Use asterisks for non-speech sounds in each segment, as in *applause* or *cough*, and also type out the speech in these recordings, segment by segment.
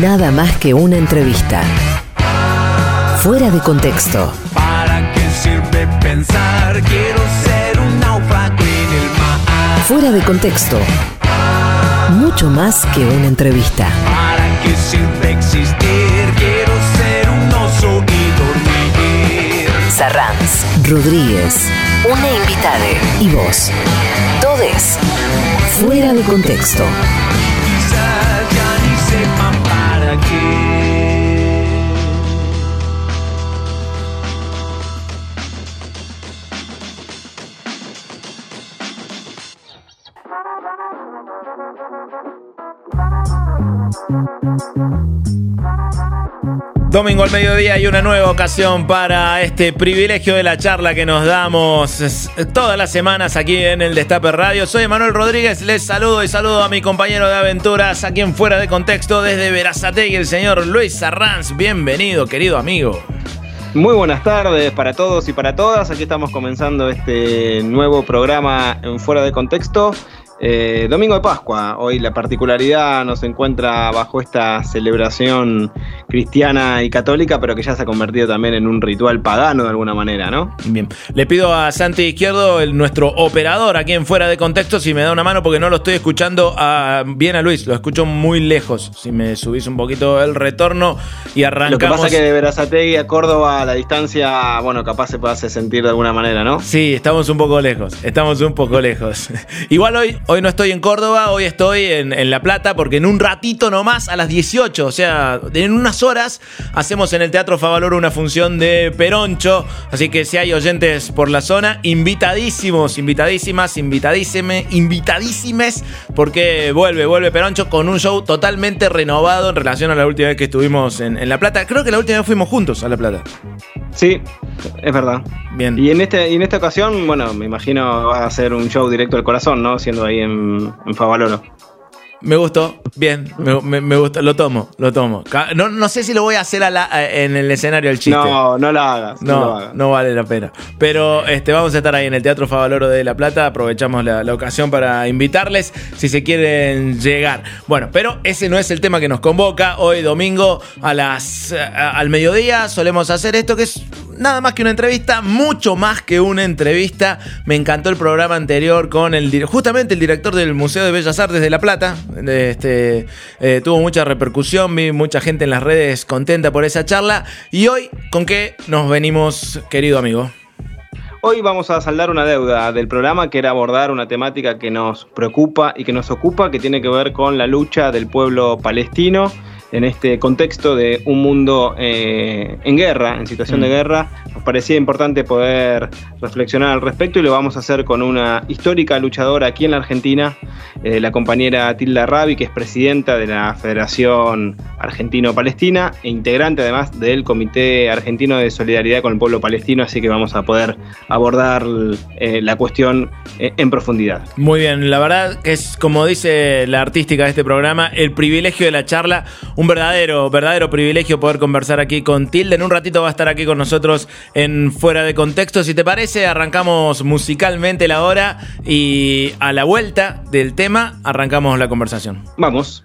Nada más que una entrevista. Fuera de contexto. ¿Para qué sirve pensar? Quiero ser un náufrago en el mar. Fuera de contexto. Mucho más que una entrevista. ¿Para qué sirve existir? Quiero ser un oso y dormir. Sarranz, Rodríguez, una invitada y vos. Todes. Fuera de contexto. Quizás ya ni sepan Domingo al mediodía y una nueva ocasión para este privilegio de la charla que nos damos todas las semanas aquí en el Destape Radio. Soy Manuel Rodríguez, les saludo y saludo a mi compañero de aventuras aquí en Fuera de Contexto desde Verazategui, el señor Luis Arranz. Bienvenido, querido amigo. Muy buenas tardes para todos y para todas. Aquí estamos comenzando este nuevo programa en Fuera de Contexto. Eh, domingo de Pascua, hoy la particularidad nos encuentra bajo esta celebración cristiana y católica, pero que ya se ha convertido también en un ritual pagano de alguna manera, ¿no? Bien, le pido a Santi Izquierdo, el, nuestro operador aquí en Fuera de Contexto, si me da una mano porque no lo estoy escuchando a- bien a Luis, lo escucho muy lejos. Si me subís un poquito el retorno y arrancamos. Lo que pasa es que de Verazategui a Córdoba la distancia, bueno, capaz se puede hacer sentir de alguna manera, ¿no? Sí, estamos un poco lejos, estamos un poco lejos. *laughs* Igual hoy, hoy no estoy en Córdoba, hoy estoy en, en La Plata, porque en un ratito nomás, a las 18, o sea, en unas horas, hacemos en el Teatro Favaloro una función de Peroncho. Así que si hay oyentes por la zona, invitadísimos, invitadísimas, invitadísime, invitadísimes, porque vuelve, vuelve Peroncho con un show totalmente renovado en relación a la última vez que estuvimos en, en La Plata. Creo que la última vez fuimos juntos a La Plata. Sí, es verdad. Bien. Y en, este, y en esta ocasión, bueno, me imagino va a ser un show directo al corazón, ¿no? Siendo ahí en, en Favaloro. Me gustó, bien, me, me- me gustó, lo tomo, lo tomo. No, no sé si lo voy a hacer a la- en el escenario el chiste. No, no la hagas. No, lo No, hagas. no vale la pena. Pero este, vamos a estar ahí en el Teatro Favaloro de La Plata. Aprovechamos la, la ocasión para invitarles si se quieren llegar. Bueno, pero ese no es el tema que nos convoca. Hoy domingo a las, a- al mediodía solemos hacer esto que es nada más que una entrevista, mucho más que una entrevista. Me encantó el programa anterior con el justamente el director del Museo de Bellas Artes de La Plata. Este, eh, tuvo mucha repercusión, vi mucha gente en las redes contenta por esa charla. Y hoy, ¿con qué nos venimos, querido amigo? Hoy vamos a saldar una deuda del programa que era abordar una temática que nos preocupa y que nos ocupa, que tiene que ver con la lucha del pueblo palestino en este contexto de un mundo eh, en guerra, en situación de Mm. guerra. Parecía importante poder reflexionar al respecto y lo vamos a hacer con una histórica luchadora aquí en la Argentina, eh, la compañera Tilda Rabi, que es presidenta de la Federación Argentino-Palestina e integrante además del Comité Argentino de Solidaridad con el Pueblo Palestino, así que vamos a poder abordar eh, la cuestión eh, en profundidad. Muy bien, la verdad que es como dice la artística de este programa, el privilegio de la charla, un verdadero, verdadero privilegio poder conversar aquí con Tilde. En un ratito va a estar aquí con nosotros en Fuera de Contexto. Si te parece, arrancamos musicalmente la hora y a la vuelta del tema arrancamos la conversación. Vamos.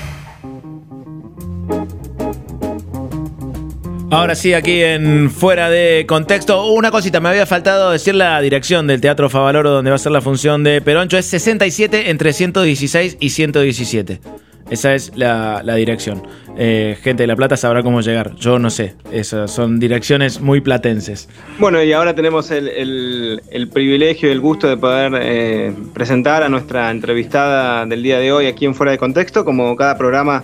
Ahora sí, aquí en Fuera de Contexto. Una cosita, me había faltado decir la dirección del Teatro Favaloro donde va a ser la función de Peroncho. Es 67 entre 116 y 117. Esa es la, dirección. Eh, gente de La Plata sabrá cómo llegar. Yo no sé. Esas son direcciones muy platenses. Bueno, y ahora tenemos el, el- el privilegio y el gusto de poder eh, presentar a nuestra entrevistada del día de hoy aquí en Fuera de Contexto. Como cada programa,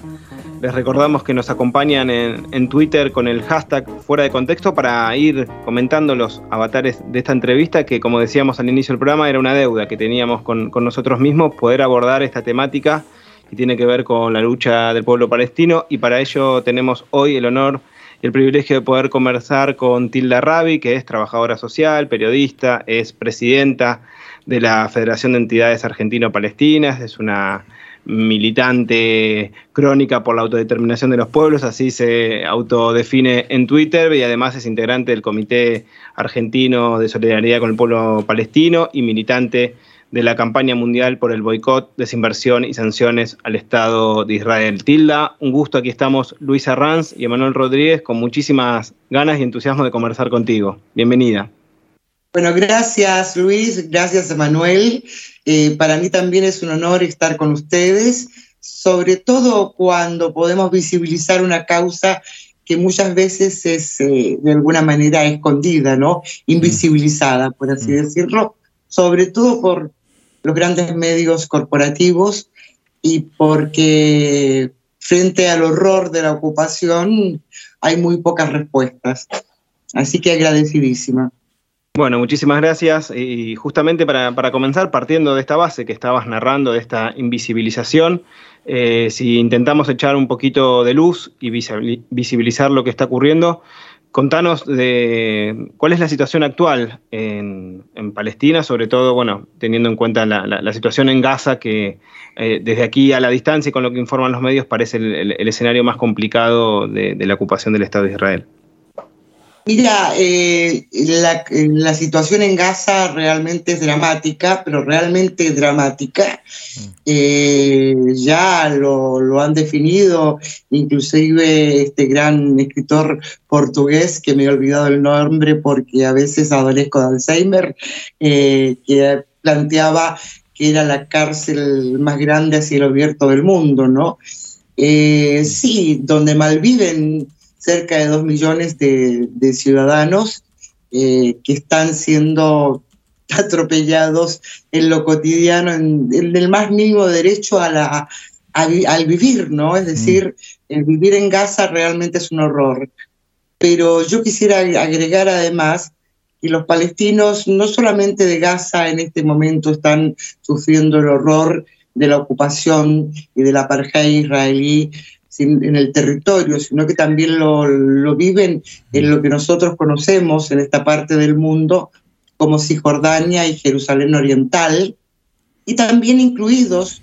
les recordamos que nos acompañan en, en Twitter con el hashtag Fuera de Contexto para ir comentando los avatares de esta entrevista, que como decíamos al inicio del programa, era una deuda que teníamos con, nosotros mismos, poder abordar esta temática que tiene que ver con la lucha del pueblo palestino. Y para ello tenemos hoy el honor y el privilegio de poder conversar con Tilda Rabi, que es trabajadora social, periodista, es presidenta de la Federación de Entidades Argentino-Palestinas, es una militante crónica por la autodeterminación de los pueblos, así se autodefine en Twitter y además es integrante del Comité Argentino de Solidaridad con el Pueblo Palestino y militante de la campaña mundial por el boicot, desinversión y sanciones al Estado de Israel. Tilda, un gusto, aquí estamos Luis Arranz y Emanuel Rodríguez con muchísimas ganas y entusiasmo de conversar contigo. Bienvenida. Bueno, gracias Luis, gracias Emanuel. Eh, para mí también es un honor estar con ustedes, sobre todo cuando podemos visibilizar una causa que muchas veces es eh, de alguna manera escondida, ¿no? Invisibilizada, por así decirlo, sobre todo por los grandes medios corporativos y porque frente al horror de la ocupación hay muy pocas respuestas. Así que agradecidísima. Bueno, muchísimas gracias. Y justamente para, para comenzar, partiendo de esta base que estabas narrando, de esta invisibilización, eh, si intentamos echar un poquito de luz y visibili- visibilizar lo que está ocurriendo, contanos de cuál es la situación actual en, Palestina, sobre todo, bueno, teniendo en cuenta la, situación en Gaza, que eh, desde aquí a la distancia y con lo que informan los medios parece el, escenario más complicado de la ocupación del Estado de Israel. Mira, eh, la, la situación en Gaza realmente es dramática, pero realmente dramática. Eh, ya lo, lo han definido, inclusive este gran escritor portugués, que me he olvidado el nombre porque a veces adolezco de Alzheimer, eh, que planteaba que era la cárcel más grande a cielo abierto del mundo, ¿no? Sí, donde malviven cerca de dos millones de, de ciudadanos eh, que están siendo *laughs* atropellados en lo cotidiano, en, en el más mínimo derecho a la, a al vivir, ¿no? Es decir, el vivir en Gaza realmente es un horror. Pero yo quisiera agregar además que los palestinos, no solamente de Gaza en este momento, están sufriendo el horror de la ocupación y del apartheid israelí en el territorio, sino que también lo, lo viven en lo que nosotros conocemos en esta parte del mundo como Cisjordania y Jerusalén Oriental, y también incluidos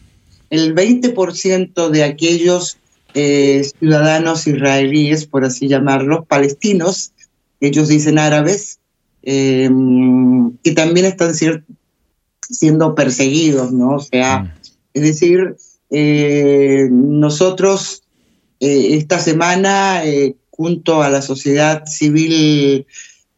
el 20% de aquellos eh, ciudadanos israelíes, por así llamarlos, palestinos, ellos dicen árabes, eh, que también están siendo perseguidos, ¿no? O sea, es decir, eh, nosotros eh, esta semana, eh, junto a la sociedad civil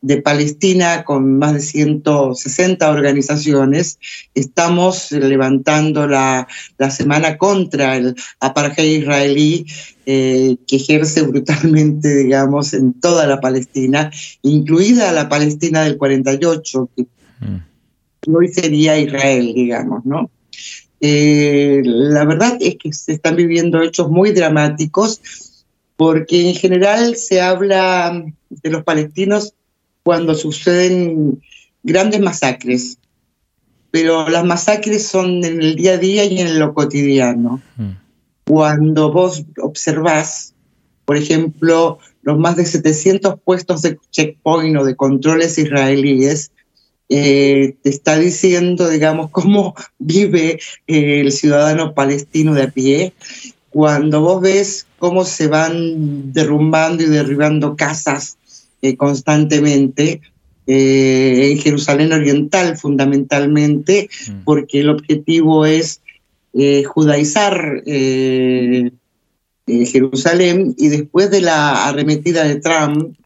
de Palestina con más de 160 organizaciones. Estamos levantando la, la semana contra el apartheid israelí eh, que ejerce brutalmente, digamos, en toda la Palestina, incluida la Palestina del 48, que hoy sería Israel, digamos, ¿no? Eh, la verdad es que se están viviendo hechos muy dramáticos porque en general se habla de los palestinos cuando suceden grandes masacres, pero las masacres son en el día a día y en lo cotidiano. Cuando vos observás, por ejemplo, los más de 700 puestos de checkpoint o de controles israelíes, eh, te está diciendo, digamos, cómo *laughs* vive eh, el ciudadano palestino de a pie. Cuando vos ves cómo se van derrumbando y derribando casas eh, constantemente, en Jerusalén Oriental fundamentalmente, mm. porque el objetivo es judaizar Jerusalén y después de la arremetida de Trump,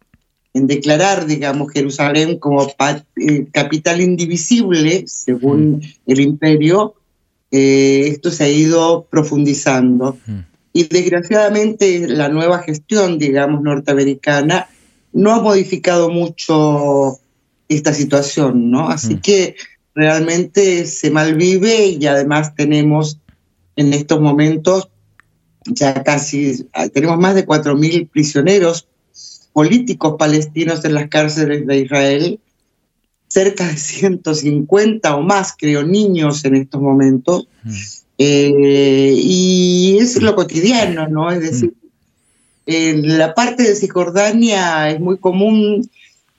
en declarar, digamos, Jerusalén como eh, capital indivisible, según mm. el imperio, eh, esto se ha ido profundizando. Mm. Y desgraciadamente la nueva gestión, digamos, norteamericana no ha modificado mucho esta situación, ¿no? Así mm. que realmente se malvive y además tenemos en estos momentos ya casi, tenemos más de 4.000 prisioneros políticos palestinos en las cárceles de Israel, cerca de 150 o más, creo, niños en estos momentos. Mm. Eh, y es lo cotidiano, ¿no? Es decir, en la parte de Cisjordania es muy común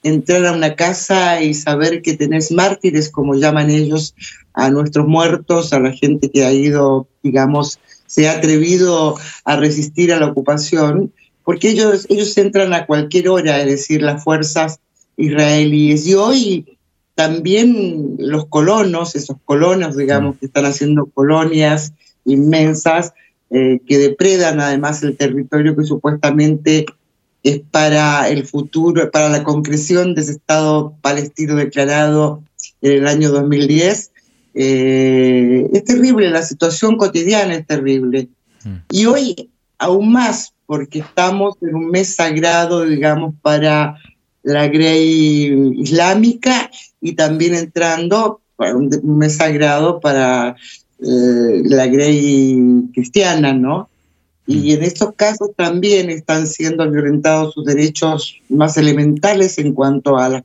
entrar a una casa y saber que tenés mártires, como llaman ellos, a nuestros muertos, a la gente que ha ido, digamos, se ha atrevido a resistir a la ocupación porque ellos, ellos entran a cualquier hora, es decir, las fuerzas israelíes. Y hoy también los colonos, esos colonos, digamos, que están haciendo colonias inmensas, eh, que depredan además el territorio que supuestamente es para el futuro, para la concreción de ese Estado palestino declarado en el año 2010. Eh, es terrible, la situación cotidiana es terrible. Mm. Y hoy aún más, porque estamos en un mes sagrado, digamos, para la Grey islámica y también entrando un mes sagrado para eh, la Grey cristiana, ¿no? Y mm. en estos casos también están siendo violentados sus derechos más elementales en cuanto a,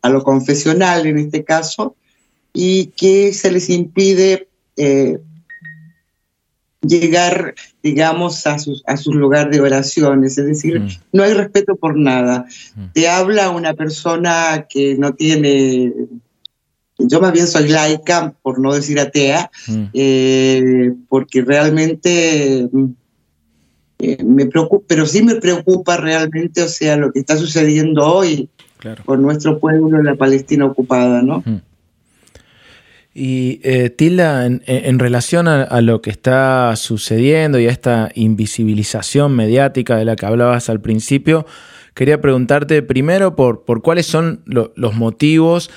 a lo confesional en este caso, y que se les impide eh, llegar, digamos, a su, a su lugar de oraciones. Es decir, mm. no hay respeto por nada. Mm. Te habla una persona que no tiene... Yo más bien soy laica, por no decir atea, mm. eh, porque realmente eh, me preocupa, pero sí me preocupa realmente, o sea, lo que está sucediendo hoy con nuestro pueblo en la Palestina ocupada, ¿no? Y eh, Tilda, en, relación a, lo que está sucediendo y a esta invisibilización mediática de la que hablabas al principio, quería preguntarte primero por, por cuáles son los motivos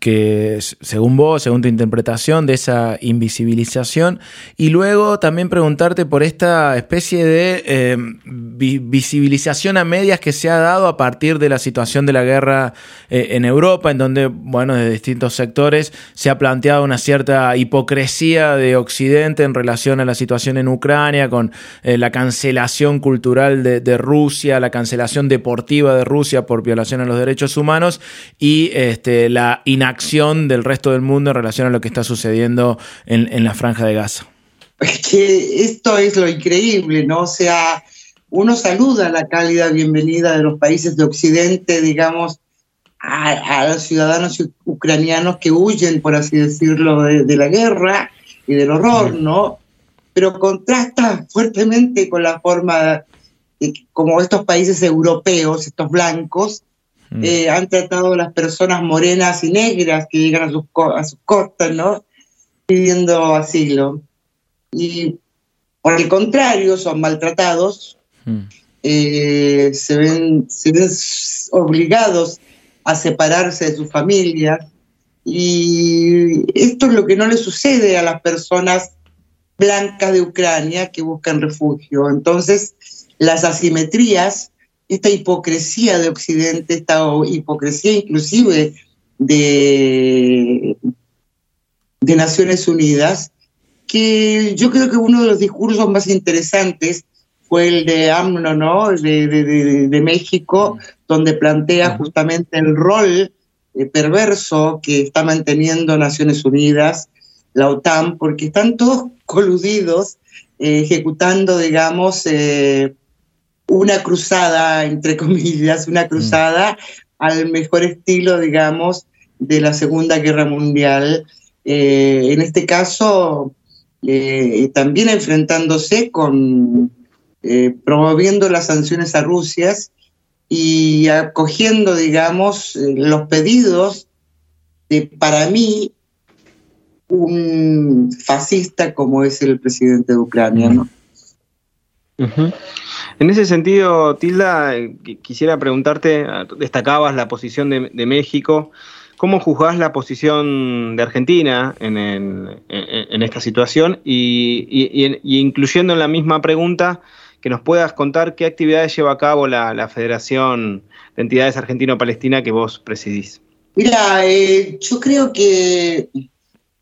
que según vos, según tu interpretación de esa invisibilización, y luego también preguntarte por esta especie de eh, visibilización a medias que se ha dado a partir de la situación de la guerra eh, en Europa, en donde, bueno, de distintos sectores se ha planteado una cierta hipocresía de Occidente en relación a la situación en Ucrania, con eh, la cancelación cultural de, de, Rusia, la cancelación deportiva de Rusia por violación a los derechos humanos y este, la inacción del resto del mundo en relación a lo que está sucediendo en, la franja de Gaza. Es que esto es lo increíble, ¿no? O sea, uno saluda la cálida bienvenida de los países de Occidente, digamos, a, los ciudadanos ucranianos que huyen, por así decirlo, de, la guerra y del horror, ¿no? Pero contrasta fuertemente con la forma de, como estos países europeos, estos blancos, Mm. Eh, han tratado a las personas morenas y negras que llegan a sus, a sus costas, ¿no? Pidiendo asilo. Y por el contrario, son maltratados, mm. eh, se, ven, se ven obligados a separarse de sus familias. Y esto es lo que no le sucede a las personas blancas de Ucrania que buscan refugio. Entonces, las asimetrías, esta hipocresía de Occidente, esta hipocresía inclusive de, de Naciones Unidas, que yo creo que uno de los discursos más interesantes fue el de AMNO, ¿no? De, de, de México, donde plantea justamente el rol eh, perverso que está manteniendo Naciones Unidas, la OTAN, porque están todos *laughs* coludidos, eh, ejecutando, digamos, eh, una cruzada, entre *laughs* comillas, una cruzada al mejor estilo, digamos, de la Segunda Guerra Mundial. en este caso, también enfrentándose con, promoviendo las sanciones a Rusia y acogiendo, digamos, los pedidos de, para mí, un fascista como es el presidente de Ucrania. ¿no? En ese sentido, Tilda, quisiera preguntarte, destacabas la posición de, México, ¿cómo juzgás la posición de Argentina en, esta situación? Y, incluyendo en la misma pregunta, que nos puedas contar qué actividades lleva a cabo la, la Federación de Entidades Argentino-Palestina que vos presidís. Mira, eh, yo creo que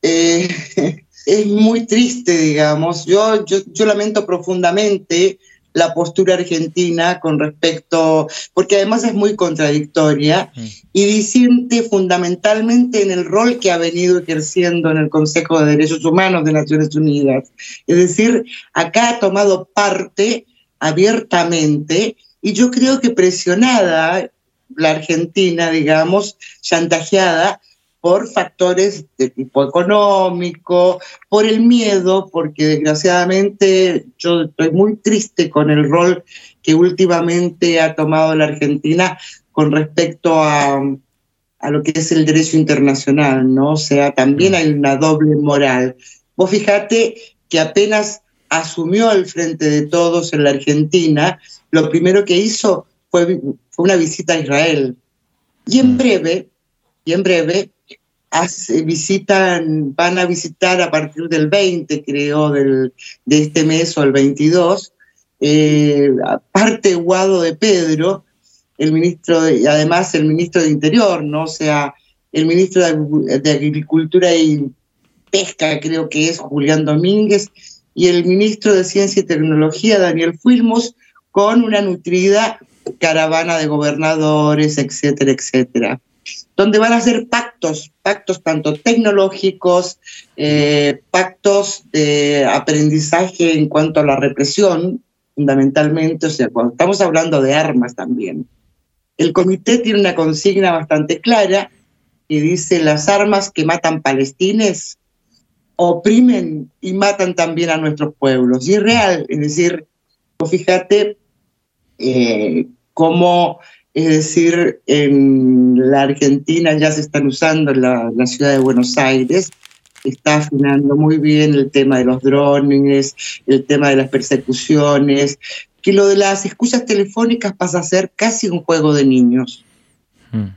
eh, *laughs* es muy triste, digamos. Yo, yo, yo lamento profundamente la postura argentina con respecto, porque además es muy contradictoria y disiente fundamentalmente en el rol que ha venido ejerciendo en el Consejo de Derechos Humanos de Naciones Unidas. Es decir, acá ha tomado parte abiertamente y yo creo que presionada la Argentina, digamos, chantajeada por factores de tipo económico, por el miedo, porque desgraciadamente yo estoy muy triste con el rol que últimamente ha tomado la Argentina con respecto a, a lo que es el derecho internacional, ¿no? O sea, también hay una doble moral. Vos fíjate que apenas asumió al frente de todos en la Argentina, lo primero que hizo fue, fue una visita a Israel. Y en breve, y en breve, visitan, van a visitar a partir del 20, creo, del, de este mes o el 22, eh, aparte Guado de Pedro, el ministro, de, además el ministro de Interior, ¿no? O sea, el ministro de, Agricultura y Pesca, creo que es Julián Domínguez, y el ministro de Ciencia y Tecnología, Daniel Fuimos, con una nutrida caravana de gobernadores, etcétera, etcétera donde van a hacer pactos, pactos tanto tecnológicos, eh, pactos de aprendizaje en cuanto a la represión, fundamentalmente, o sea, cuando estamos hablando de armas también. El comité tiene una consigna bastante clara y dice las armas que matan palestines oprimen y matan también a nuestros pueblos. Y es real, es decir, fíjate eh, cómo es decir, en la Argentina ya se están usando la, la, ciudad de Buenos Aires, está afinando muy bien el tema de los drones, el tema de las persecuciones, que lo de las excusas telefónicas pasa a ser casi un juego de niños. Hmm.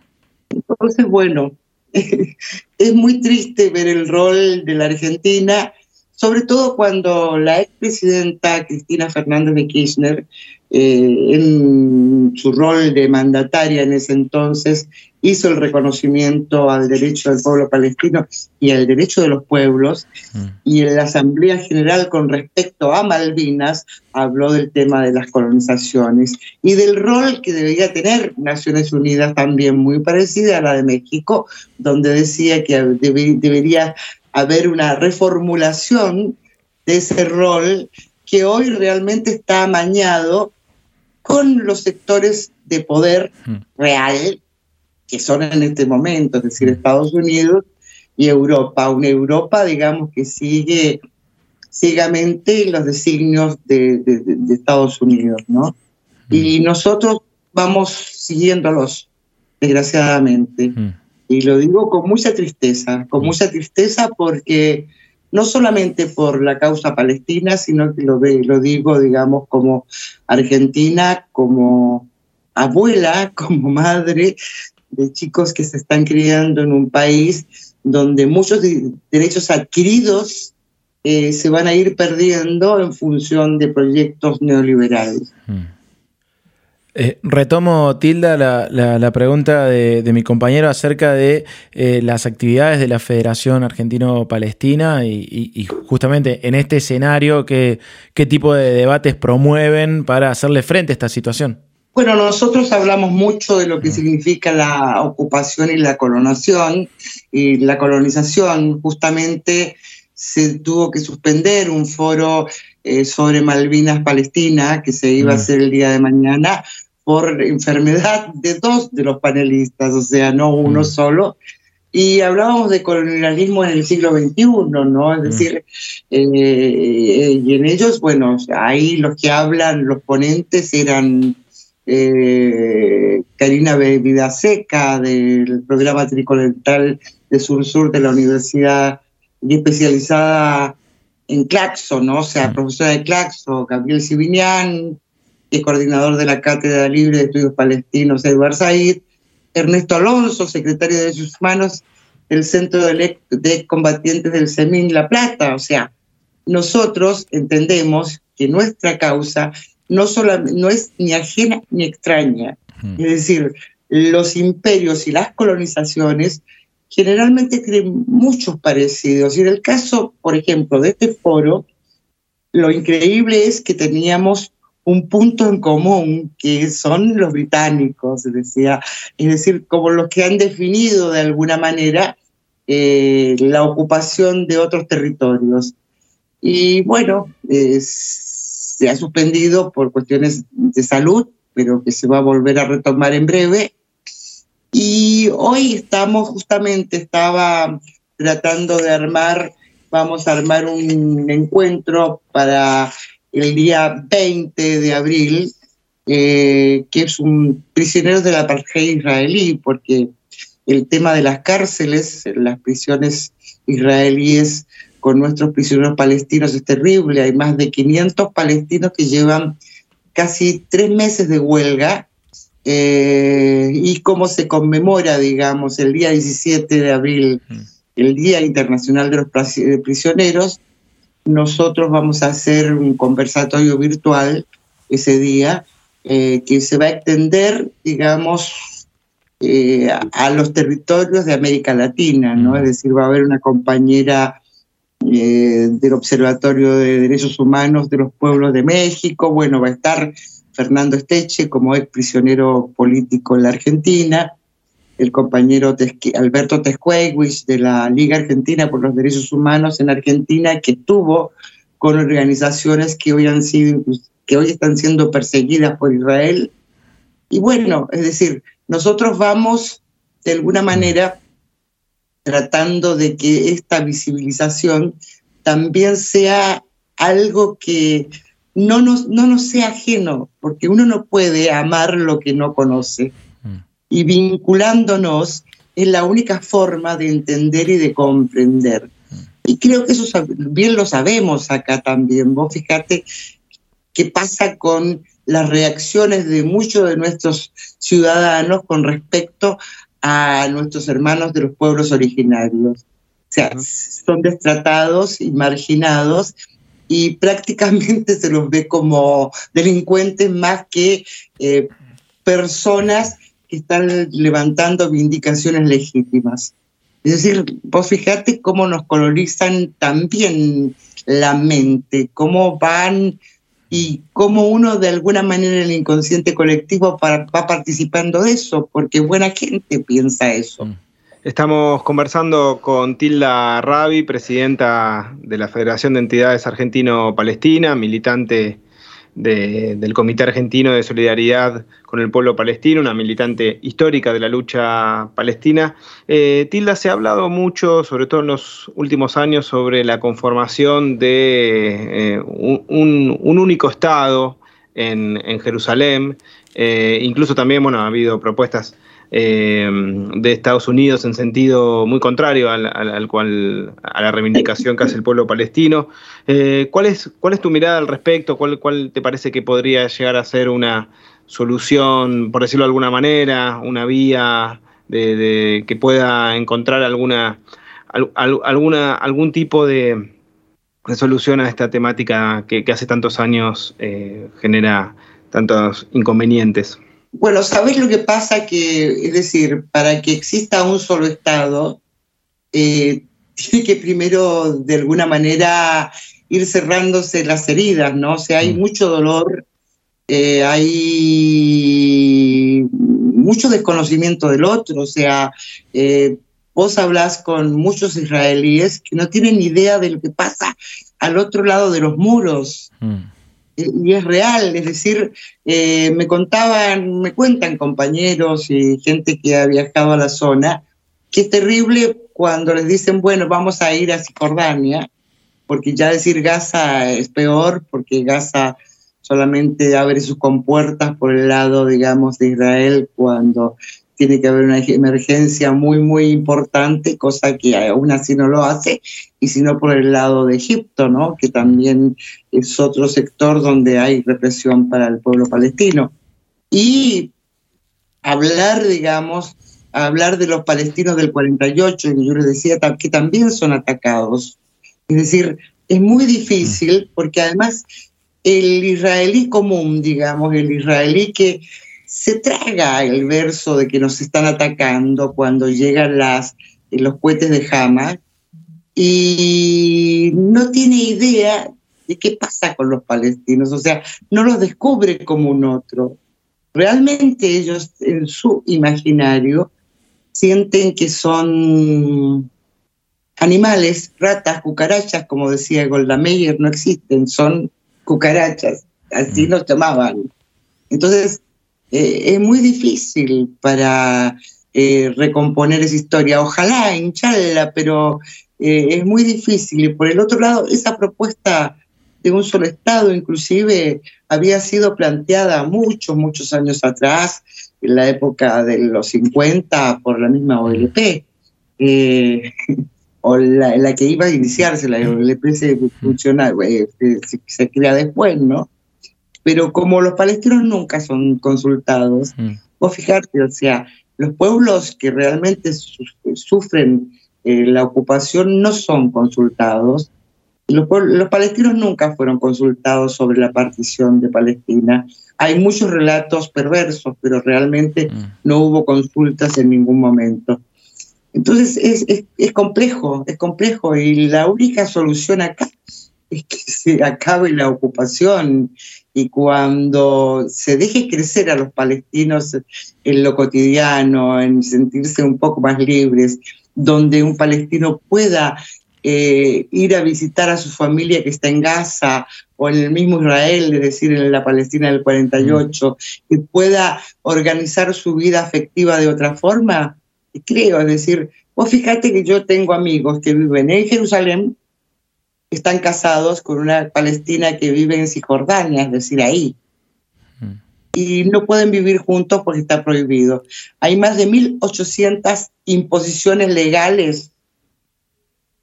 Entonces, bueno, *laughs* es muy triste ver el rol de la Argentina, sobre todo cuando la expresidenta Cristina Fernández de Kirchner eh, en su rol de mandataria en ese entonces, hizo el reconocimiento al derecho del pueblo palestino y al derecho de los pueblos, mm. y en la Asamblea General con respecto a Malvinas habló del tema de las colonizaciones y del rol que debería tener Naciones Unidas también muy parecida a la de México, donde decía que deb debería haber una reformulación de ese rol que hoy realmente está amañado con los sectores de poder real que son en este momento, es decir, Estados Unidos y Europa, una Europa, digamos, que sigue ciegamente los designios de, de, de Estados Unidos, ¿no? Y nosotros vamos siguiéndolos, desgraciadamente. Y lo digo con mucha tristeza, con mucha tristeza porque no solamente por la causa palestina, sino que lo, lo digo, digamos, como argentina, como abuela, *laughs* como madre, de chicos que se están criando en un país donde muchos de- derechos adquiridos eh, se van a ir perdiendo en función de proyectos neoliberales. Eh, retomo, Tilda, la, la- la pregunta de, de mi compañero acerca de eh, las actividades de la Federación Argentino-Palestina y, justamente en este escenario, ¿qué, qué tipo de debates promueven para hacerle frente a esta situación? Bueno, nosotros hablamos mucho de lo que significa la ocupación y la colonización. Y la colonización, justamente, se tuvo que suspender un foro eh, sobre Malvinas Palestina que se iba a Mm. hacer el día de mañana por enfermedad de dos de los panelistas, o sea, no uno Mm. solo. Y hablábamos de colonialismo en el siglo XXI, ¿no? Es decir, eh, y en ellos, bueno, ahí los que hablan, los ponentes eran eh, Karina Vidaseca del programa tricolental de Sur Sur de la Universidad y especializada en Claxo, ¿no? O sea, profesora de Claxo, Gabriel Sibinian, que es coordinador de la Cátedra Libre de Estudios Palestinos, Edward Said, Ernesto Alonso, secretario de Derechos Humanos del Centro de, de Combatientes del CEMIN La Plata. O sea, nosotros entendemos que nuestra causa no, sola- no es ni ajena ni extraña. Es decir, los imperios y las colonizaciones generalmente tienen muchos parecidos. Y en el caso, por ejemplo, de este foro, lo increíble es que teníamos un punto en común, que son los británicos, decía, es decir, como los que han definido de alguna manera eh, la ocupación de otros territorios. Y bueno, se ha suspendido por cuestiones de salud, pero que se va a volver a retomar en breve. Y hoy estamos, justamente estaba tratando de armar, vamos a armar un encuentro para el día 20 de abril, eh, que es un prisionero de la apartheid israelí, porque el tema de las cárceles, las prisiones israelíes con nuestros prisioneros palestinos es terrible. Hay más de 500 palestinos que llevan casi tres meses de huelga. Eh, y cómo se conmemora, digamos, el día 17 de abril, el Día Internacional de los Prisioneros, nosotros vamos a hacer un conversatorio virtual ese día eh, que se va a extender, digamos, eh, a, a los territorios de América Latina, ¿no? Es decir, va a haber una compañera eh, del Observatorio de Derechos Humanos de los Pueblos de México, bueno, va a estar Fernando Esteche como ex prisionero político en la Argentina, el compañero Alberto Tescueguich de la Liga Argentina por los Derechos Humanos en Argentina, que estuvo con organizaciones que hoy, han sido, que hoy están siendo perseguidas por Israel. Y bueno, es decir, nosotros vamos de alguna manera tratando de que esta visibilización también sea algo que no nos, no nos sea ajeno, porque uno no puede amar lo que no conoce. Y vinculándonos es la única forma de entender y de comprender. Y creo que eso bien lo sabemos acá también. Vos fíjate qué pasa con las reacciones de muchos de nuestros ciudadanos con respecto a nuestros hermanos de los pueblos originarios. O sea, son destratados y marginados y prácticamente *laughs* se los ve como delincuentes más que eh, personas que están levantando vindicaciones legítimas. Es decir, vos fíjate cómo nos colonizan también la mente, cómo van y cómo uno de alguna manera el inconsciente colectivo va participando de eso, porque buena gente piensa eso. Estamos conversando con Tilda Rabi, presidenta de la Federación de Entidades Argentino-Palestina, militante de- del Comité Argentino de Solidaridad con el Pueblo Palestino, una militante histórica de la lucha palestina. Eh, Tilda, se ha hablado mucho, sobre todo en los últimos años, sobre la conformación de eh, un, único Estado en, en Jerusalén. Eh, incluso también, bueno, ha habido propuestas eh, de Estados Unidos en sentido muy contrario al, al- al cual a la reivindicación que hace el pueblo palestino. Eh, ¿cuál, es, ¿Cuál es tu mirada al respecto? ¿Cuál, ¿Cuál te parece que podría llegar a ser una solución, por decirlo de alguna manera, una vía de, de que pueda encontrar alguna, al- al- alguna algún tipo de, solución a esta temática que, que hace tantos años eh, genera tantos inconvenientes. Bueno, ¿sabés lo que pasa? Que, es decir, para que exista un solo Estado, eh, tiene que primero, de alguna manera, ir cerrándose las heridas, ¿no? O sea, hay mucho dolor, eh, hay mucho desconocimiento del otro, o sea, eh, vos hablás con muchos israelíes que no tienen idea de lo que pasa al otro lado de los muros. Mm. Y es real, es decir, eh, me contaban, me cuentan compañeros y gente que ha viajado a la zona, que es terrible cuando les dicen, bueno, vamos a ir a Cisjordania, porque ya decir Gaza es peor, porque Gaza solamente abre sus compuertas por el lado, digamos, de Israel cuando tiene que haber una emergencia muy, muy importante, cosa que aún así no lo hace, y sino por el lado de Egipto, ¿no? que también es otro sector donde hay represión para el pueblo palestino. Y hablar, digamos, hablar de los palestinos del 48, que yo les decía que también son atacados. Es decir, es muy difícil porque además el israelí común, digamos, el israelí que se traga el verso de que nos están atacando cuando llegan las, los cohetes de Hamas y no tiene idea de qué pasa con los palestinos, o sea, no los descubre como un otro. Realmente ellos en su imaginario sienten que son animales, ratas, cucarachas, como decía Golda Meir, no existen, son cucarachas, así los llamaban. Entonces, eh, es muy difícil para eh, recomponer esa historia. Ojalá, hincharla, pero eh, es muy difícil. Y por el otro lado, esa propuesta de un solo Estado, inclusive, había sido planteada muchos, muchos años atrás, en la época de los 50, por la misma OLP. Eh, *laughs* o la, la, que iba a iniciarse, la OLP se funciona, eh, se, se, crea después, ¿no? Pero como los palestinos nunca son consultados, mm. vos fijarte, o sea, los pueblos que realmente su, sufren eh, la ocupación no son consultados. Los, los, palestinos nunca fueron consultados sobre la partición de Palestina. Hay muchos relatos perversos, pero realmente mm. no hubo consultas en ningún momento. Entonces es, es, es, complejo, es complejo y la única solución acá *laughs* es que se acabe la ocupación y cuando se deje crecer a los palestinos en lo cotidiano, en sentirse un poco más libres, donde un palestino pueda eh, ir a visitar a su familia que está en Gaza o en el mismo Israel, es decir, en la Palestina del 48, y pueda organizar su vida afectiva de otra forma, creo, es decir, vos fíjate que yo tengo amigos que viven en Jerusalén, están casados con una palestina que vive en Cisjordania, es decir, ahí. Mm. Y no pueden vivir juntos porque está prohibido. Hay más de 1.800 imposiciones legales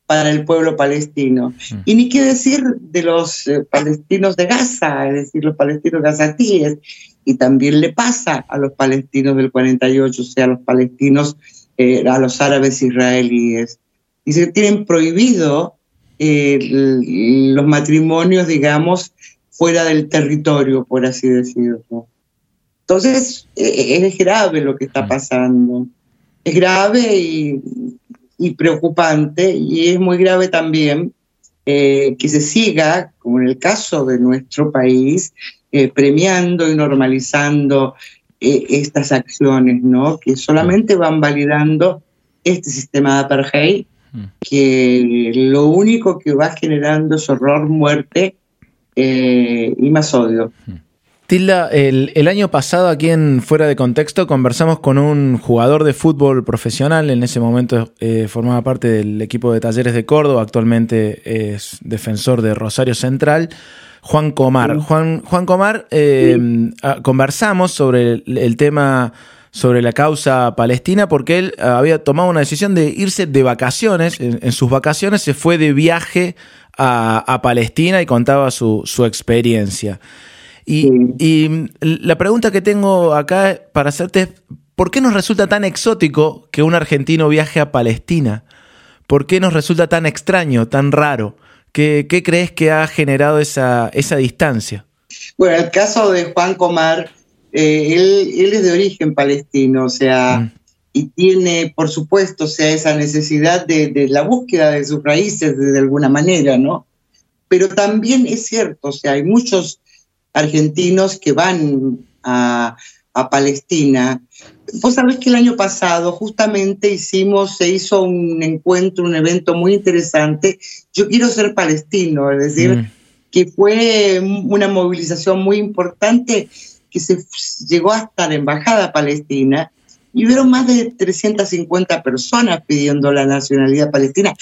para el pueblo palestino. Mm. Y ni qué decir de los eh, palestinos de Gaza, es decir, los palestinos gazatíes. Y también le pasa a los palestinos del 48, o sea, a los palestinos, eh, a los árabes israelíes. Y se tienen prohibido eh, los matrimonios, digamos, fuera del territorio, por así decirlo. Entonces, eh, es grave lo que está pasando. Es grave y, y preocupante, y es muy grave también eh, que se siga, como en el caso de nuestro país, eh, premiando y normalizando eh, estas acciones, ¿no? Que solamente van validando este sistema de apartheid que lo único que va generando es horror, muerte eh, y más odio. Tilda, el, el, año pasado aquí en Fuera de Contexto conversamos con un jugador de fútbol profesional, en ese momento eh, formaba parte del equipo de Talleres de Córdoba, actualmente es defensor de Rosario Central, Juan Comar. Sí. Juan, Juan Comar, eh, sí. conversamos sobre el, el tema sobre la causa palestina porque él había tomado una decisión de irse de vacaciones, en, en sus vacaciones se fue de viaje a, a Palestina y contaba su, su experiencia. Y, y, la pregunta que tengo acá para hacerte es, ¿por qué nos resulta tan exótico que un argentino viaje a Palestina? ¿Por qué nos resulta tan extraño, tan raro? ¿Qué, qué crees que ha generado esa, esa distancia? Bueno, el caso de Juan Comar, eh, él, él es de origen palestino, o sea, Mm. y tiene, por supuesto, o sea, esa necesidad de, de la búsqueda de sus raíces de, de alguna manera, ¿no? Pero también es cierto, o sea, hay muchos argentinos que van a, a Palestina. Vos sabés que el año pasado justamente hicimos, se hizo un encuentro, un evento muy interesante. Yo quiero ser palestino, es decir, Mm. que fue una movilización muy importante que se llegó hasta la embajada palestina y hubieron más de 350 personas pidiendo la nacionalidad palestina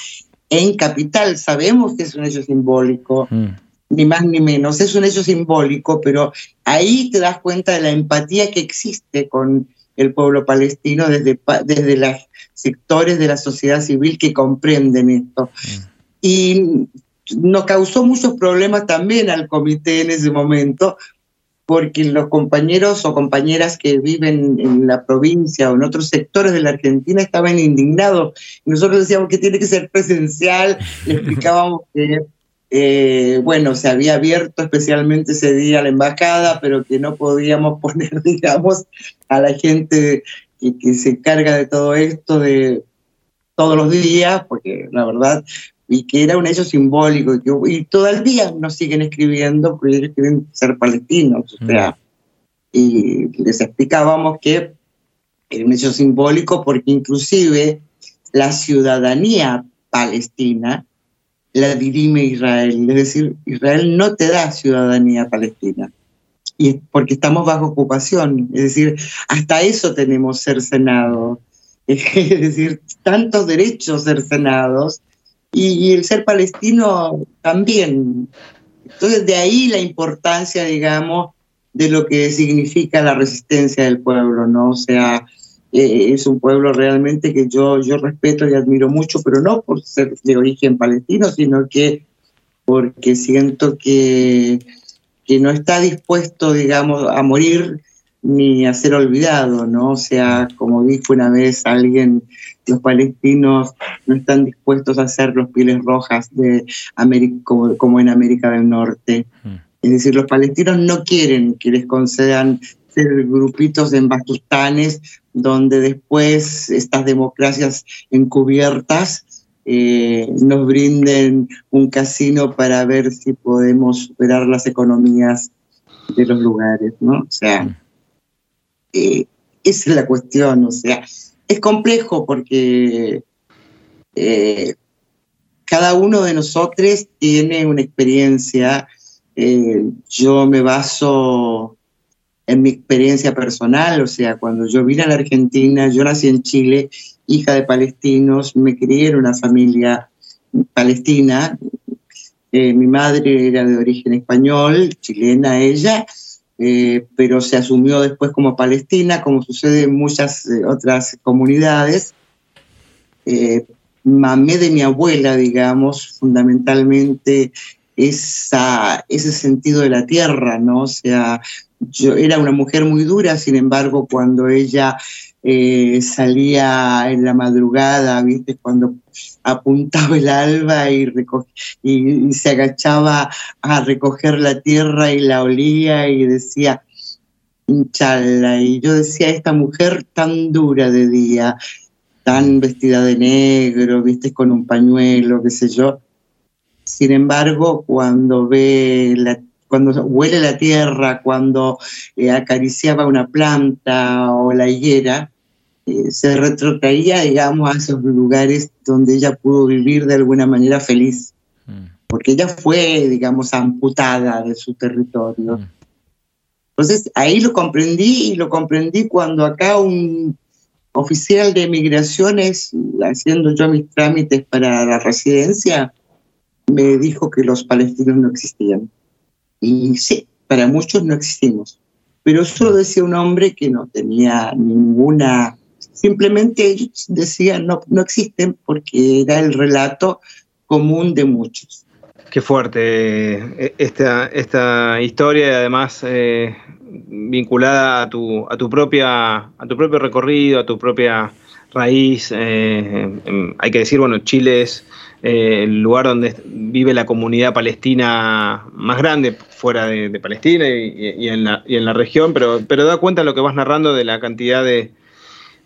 en capital. Sabemos que es un hecho simbólico, Mm. ni más ni menos, es un hecho simbólico, pero ahí te das cuenta de la empatía que existe con el pueblo palestino desde, desde los sectores de la sociedad civil que comprenden esto. Y nos causó muchos problemas también al comité en ese momento, porque los compañeros o compañeras que viven en la provincia o en otros sectores de la Argentina estaban indignados. Nosotros decíamos que tiene que ser presencial, le *laughs* explicábamos que, eh, bueno, se había abierto especialmente ese día la embajada, pero que no podíamos *laughs* poner, digamos, a la gente que, que se encarga de todo esto de todos los días, porque la verdad y que era un hecho simbólico, y, que, y todavía nos siguen escribiendo porque ellos quieren ser palestinos, o sea, y les explicábamos que era un hecho simbólico porque inclusive la ciudadanía palestina la dirime Israel, es decir, Israel no te da ciudadanía palestina, y es porque estamos bajo ocupación, es decir, hasta eso tenemos cercenados, *laughs* es decir, tantos derechos cercenados, y, el ser palestino también. Entonces, de ahí la importancia, digamos, de lo que significa la resistencia del pueblo, ¿no? O sea, eh, es un pueblo realmente que yo, yo respeto y admiro mucho, pero no por ser de origen palestino, sino que porque siento que, que no está dispuesto, digamos, a morir ni a ser olvidado, ¿no? O sea, como dijo una vez alguien, los palestinos no están dispuestos a hacer los pieles rojas de América, como, como en América del Norte. Mm. Es decir, los palestinos no quieren que les concedan ser grupitos en bastustanes donde después estas democracias encubiertas eh, nos brinden un casino para ver si podemos superar las economías de los lugares, ¿no? O sea, eh, esa es la cuestión, o sea, es complejo porque eh, cada uno de nosotros tiene una experiencia. eh, yo me baso en mi experiencia personal, o sea, cuando yo vine a la Argentina, yo nací en Chile, hija de palestinos, me crié en una familia palestina. Eh, mi madre era de origen español, chilena ella, eh, pero se asumió después como palestina, como sucede en muchas eh, otras comunidades. Eh, mamé de mi abuela, digamos, fundamentalmente esa, ese sentido de la tierra, ¿no? O sea, yo era una mujer muy dura, sin embargo, cuando ella eh, salía en la madrugada, ¿viste? Cuando apuntaba el alba y, y, y se agachaba a recoger la tierra y la olía y decía, Inchala, y yo decía, esta mujer tan dura de día, tan vestida de negro, viste, con un pañuelo, qué sé yo. Sin embargo, cuando ve la, cuando huele la tierra, cuando eh, acariciaba una planta o la higuera, eh, se retrotraía, digamos, a esos lugares donde ella pudo vivir de alguna manera feliz, Mm. porque ella fue, digamos, amputada de su territorio. Mm. Entonces ahí lo comprendí y lo comprendí cuando acá un oficial de migraciones, haciendo yo mis trámites para la residencia, me dijo que los palestinos no existían. Y sí, para muchos no existimos. Pero eso lo decía un hombre que no tenía ninguna, simplemente ellos decían no, no existen porque era el relato común de muchos. Qué fuerte eh, esta, esta historia y además eh, vinculada a tu, a, tu propia, a tu propio recorrido, a tu propia raíz. eh, em, hay que decir, bueno, Chile es el lugar donde vive la comunidad palestina más grande fuera de, de Palestina y, y en la, y en la región, pero, pero da cuenta lo que vas narrando de la cantidad de,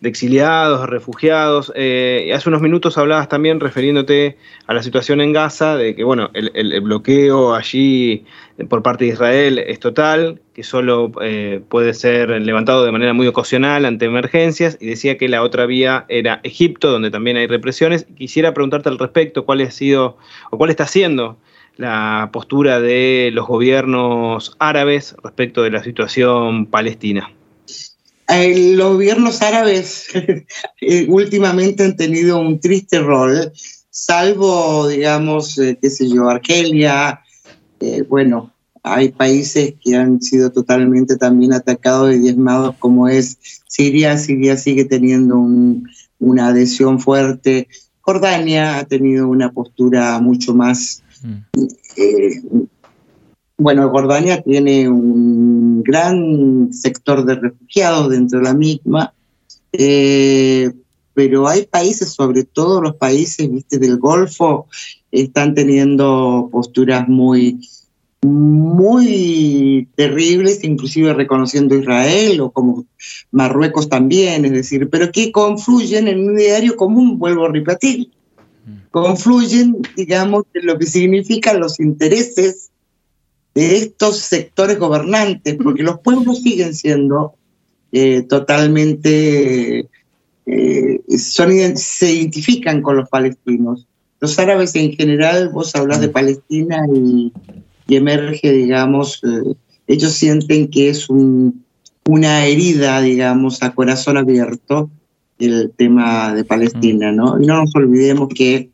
de exiliados, de refugiados. Eh, hace unos minutos hablabas también refiriéndote a la situación en Gaza, de que bueno, el, el- el bloqueo allí eh, por parte de Israel es total, que solo eh, puede ser levantado de manera muy ocasional ante emergencias, y decía que la otra vía era Egipto, donde también hay represiones. Quisiera preguntarte al respecto cuál ha sido o cuál está siendo la postura de los gobiernos árabes respecto de la situación palestina. Eh, los gobiernos árabes *laughs* eh, últimamente han tenido un triste rol, salvo, digamos, eh, qué sé yo, Argelia, eh, bueno, hay países que han sido totalmente también atacados y diezmados, como es Siria. Siria sigue teniendo un- una adhesión fuerte. Jordania ha tenido una postura mucho más eh, bueno, Jordania tiene un gran sector de refugiados dentro de la misma, eh, pero hay países, sobre todo los países ¿viste, del Golfo, están teniendo posturas muy, muy terribles, inclusive reconociendo a Israel o como Marruecos también, es decir, pero que confluyen en un ideario común, vuelvo a repetir, confluyen, digamos, en lo que significan los intereses de estos sectores gobernantes, porque los pueblos siguen siendo eh, totalmente, eh, son, se identifican con los palestinos. Los árabes en general, vos hablas de Palestina y, emerge, digamos, eh, ellos sienten que es un- una herida, digamos, a corazón abierto el tema de Palestina, ¿no? Y no nos olvidemos que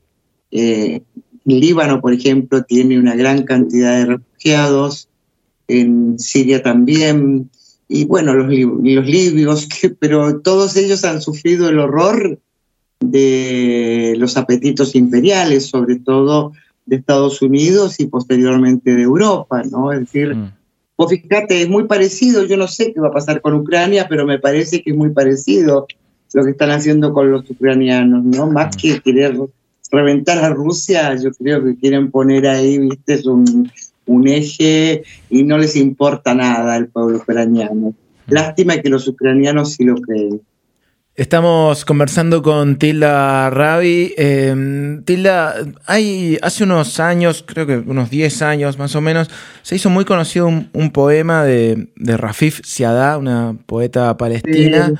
Líbano, por ejemplo, tiene una gran cantidad de refugiados, en Siria también, y bueno, los, los libios, *laughs* que- pero todos ellos han sufrido el horror de los apetitos imperiales, sobre todo de Estados Unidos y posteriormente de Europa, ¿no? Es decir, vos fíjate, es muy parecido, yo no sé qué va a pasar con Ucrania, pero me parece que es muy parecido lo que están haciendo con los ucranianos, ¿no? Más que querer reventar a Rusia, yo creo que quieren poner ahí, viste, es un, un eje y no les importa nada al pueblo ucraniano. Lástima que los ucranianos sí lo creen. Estamos conversando con Tilda Rabi. Eh, Tilda, hay, hace unos años, creo que unos 10 años más o menos, se hizo muy conocido un, un poema de, de Rafif Siadá, una poeta palestina, Sí.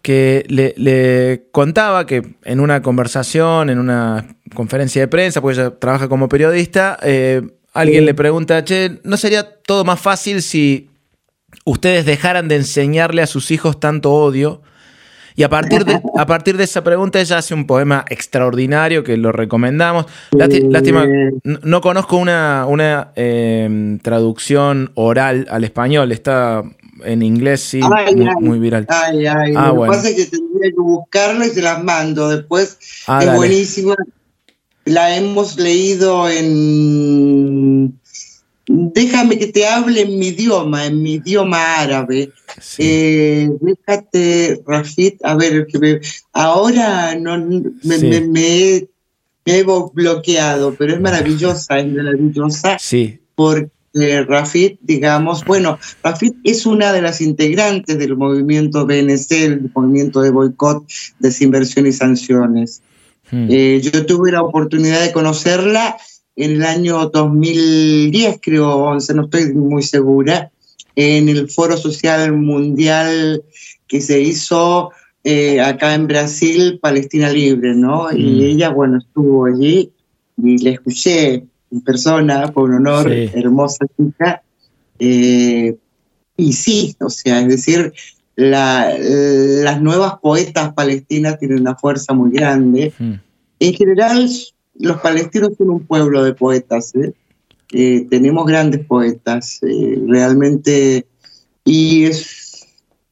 que le, le contaba que en una conversación, en una conferencia de prensa, porque ella trabaja como periodista, eh, alguien Sí. le pregunta, che, ¿no sería todo más fácil si ustedes dejaran de enseñarle a sus hijos tanto odio? Y a partir, de, a partir de esa pregunta ella hace un poema extraordinario que lo recomendamos. Lásti- Lástima, no, no conozco una, una eh, traducción oral al español, está en inglés, sí, Ay, muy, ay. muy viral. Ay, ay, Ah, lo que bueno. pasa es que tendría que buscarla y se las mando. Después Ah, es dale. buenísima. La hemos leído en. Déjame que te hable en mi idioma, en mi idioma árabe. Sí. Eh, déjate, Rafit, a ver, que me- ahora no, me, Sí. me- me he, me he bloqueado, pero es maravillosa, es maravillosa Sí, porque Rafit, digamos, bueno, Rafit es una de las integrantes del movimiento BNC, el movimiento de boicot, desinversión y sanciones. Hmm. Eh, yo tuve la oportunidad de conocerla en el año 2010, creo, 11, no estoy muy segura, en el Foro Social Mundial que se hizo eh, acá en Brasil, Palestina Libre, ¿no? Y Mm. ella, bueno, estuvo allí y la escuché en persona, fue un honor, Sí. hermosa chica. Eh, y sí, o sea, es decir, la- las nuevas poetas palestinas tienen una fuerza muy grande. Hmm. En general, los palestinos son un pueblo de poetas. ¿eh? Eh, tenemos grandes poetas, eh, realmente. Y es,